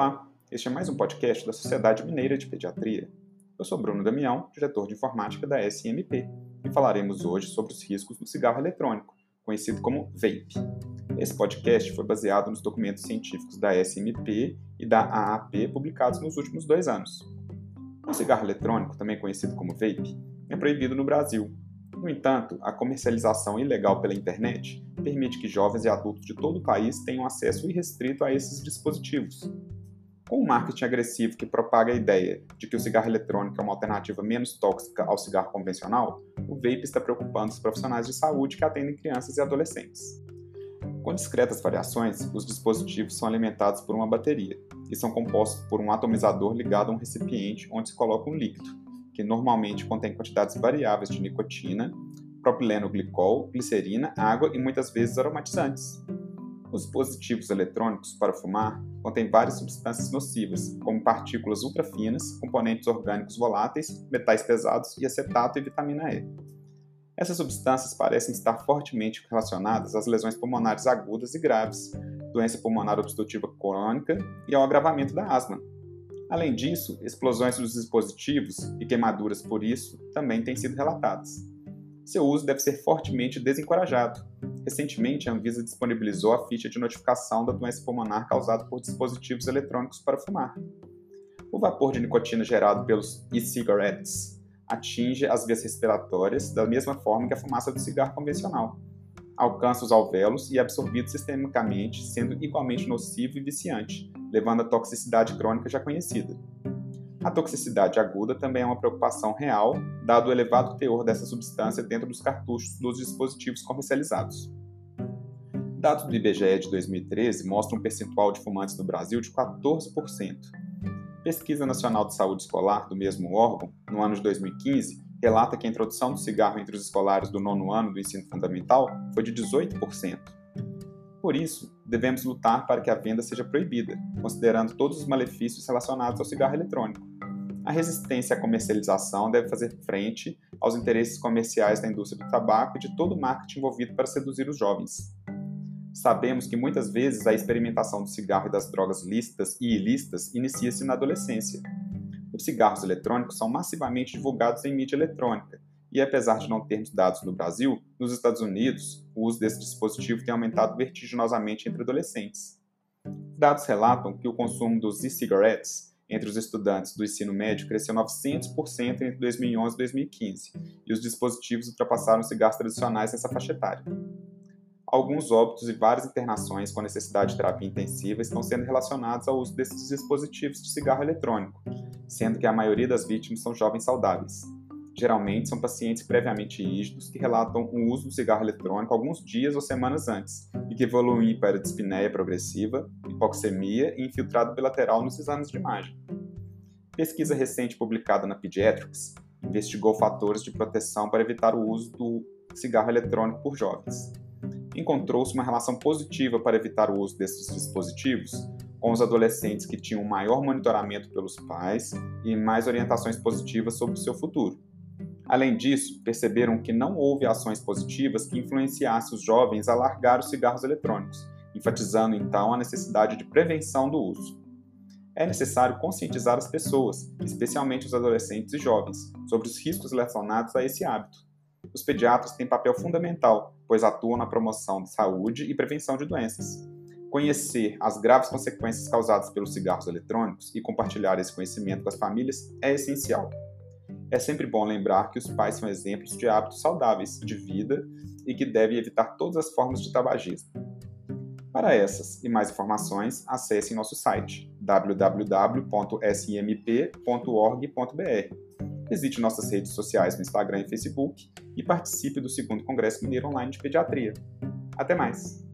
Olá, este é mais um podcast da Sociedade Mineira de Pediatria. Eu sou Bruno Damião, diretor de informática da SMP, e falaremos hoje sobre os riscos do cigarro eletrônico, conhecido como vape. Esse podcast foi baseado nos documentos científicos da SMP e da AAP publicados nos últimos dois anos. O cigarro eletrônico, também conhecido como vape, é proibido no Brasil. No entanto, a comercialização ilegal pela internet permite que jovens e adultos de todo o país tenham acesso irrestrito a esses dispositivos. Com o marketing agressivo que propaga a ideia de que o cigarro eletrônico é uma alternativa menos tóxica ao cigarro convencional, o vape está preocupando os profissionais de saúde que atendem crianças e adolescentes. Com discretas variações, os dispositivos são alimentados por uma bateria e são compostos por um atomizador ligado a um recipiente onde se coloca um líquido, que normalmente contém quantidades variáveis de nicotina, propileno glicol, glicerina, água e muitas vezes aromatizantes. Os dispositivos eletrônicos para fumar contêm várias substâncias nocivas, como partículas ultrafinas, componentes orgânicos voláteis, metais pesados e acetato e vitamina E. Essas substâncias parecem estar fortemente relacionadas às lesões pulmonares agudas e graves, doença pulmonar obstrutiva crônica e ao agravamento da asma. Além disso, explosões dos dispositivos e queimaduras por isso também têm sido relatadas seu uso deve ser fortemente desencorajado. Recentemente, a Anvisa disponibilizou a ficha de notificação da doença pulmonar causada por dispositivos eletrônicos para fumar. O vapor de nicotina gerado pelos e-cigarettes atinge as vias respiratórias da mesma forma que a fumaça do cigarro convencional. Alcança os alvéolos e é absorvido sistemicamente, sendo igualmente nocivo e viciante, levando à toxicidade crônica já conhecida. A toxicidade aguda também é uma preocupação real, dado o elevado teor dessa substância dentro dos cartuchos dos dispositivos comercializados. Dados do IBGE de 2013 mostram um percentual de fumantes no Brasil de 14%. Pesquisa Nacional de Saúde Escolar do mesmo órgão, no ano de 2015, relata que a introdução do cigarro entre os escolares do nono ano do ensino fundamental foi de 18%. Por isso, devemos lutar para que a venda seja proibida, considerando todos os malefícios relacionados ao cigarro eletrônico. A resistência à comercialização deve fazer frente aos interesses comerciais da indústria do tabaco e de todo o marketing envolvido para seduzir os jovens. Sabemos que muitas vezes a experimentação do cigarro e das drogas lícitas e ilícitas inicia-se na adolescência. Os cigarros eletrônicos são massivamente divulgados em mídia eletrônica, e apesar de não termos dados no Brasil, nos Estados Unidos, o uso desse dispositivo tem aumentado vertiginosamente entre adolescentes. Dados relatam que o consumo dos e-cigarettes entre os estudantes do ensino médio cresceu 900% entre 2011 e 2015, e os dispositivos ultrapassaram os cigarros tradicionais nessa faixa etária. Alguns óbitos e várias internações com necessidade de terapia intensiva estão sendo relacionados ao uso desses dispositivos de cigarro eletrônico, sendo que a maioria das vítimas são jovens saudáveis. Geralmente são pacientes previamente rígidos que relatam o uso do cigarro eletrônico alguns dias ou semanas antes e que evoluem para dispneia progressiva, hipoxemia e infiltrado bilateral nos exames de imagem. Pesquisa recente publicada na Pediatrics investigou fatores de proteção para evitar o uso do cigarro eletrônico por jovens. Encontrou-se uma relação positiva para evitar o uso desses dispositivos com os adolescentes que tinham maior monitoramento pelos pais e mais orientações positivas sobre o seu futuro. Além disso, perceberam que não houve ações positivas que influenciassem os jovens a largar os cigarros eletrônicos, enfatizando então a necessidade de prevenção do uso. É necessário conscientizar as pessoas, especialmente os adolescentes e jovens, sobre os riscos relacionados a esse hábito. Os pediatras têm papel fundamental, pois atuam na promoção de saúde e prevenção de doenças. Conhecer as graves consequências causadas pelos cigarros eletrônicos e compartilhar esse conhecimento com as famílias é essencial. É sempre bom lembrar que os pais são exemplos de hábitos saudáveis de vida e que devem evitar todas as formas de tabagismo. Para essas e mais informações, acesse nosso site www.smp.org.br. Visite nossas redes sociais no Instagram e Facebook e participe do segundo Congresso Mineiro Online de Pediatria. Até mais!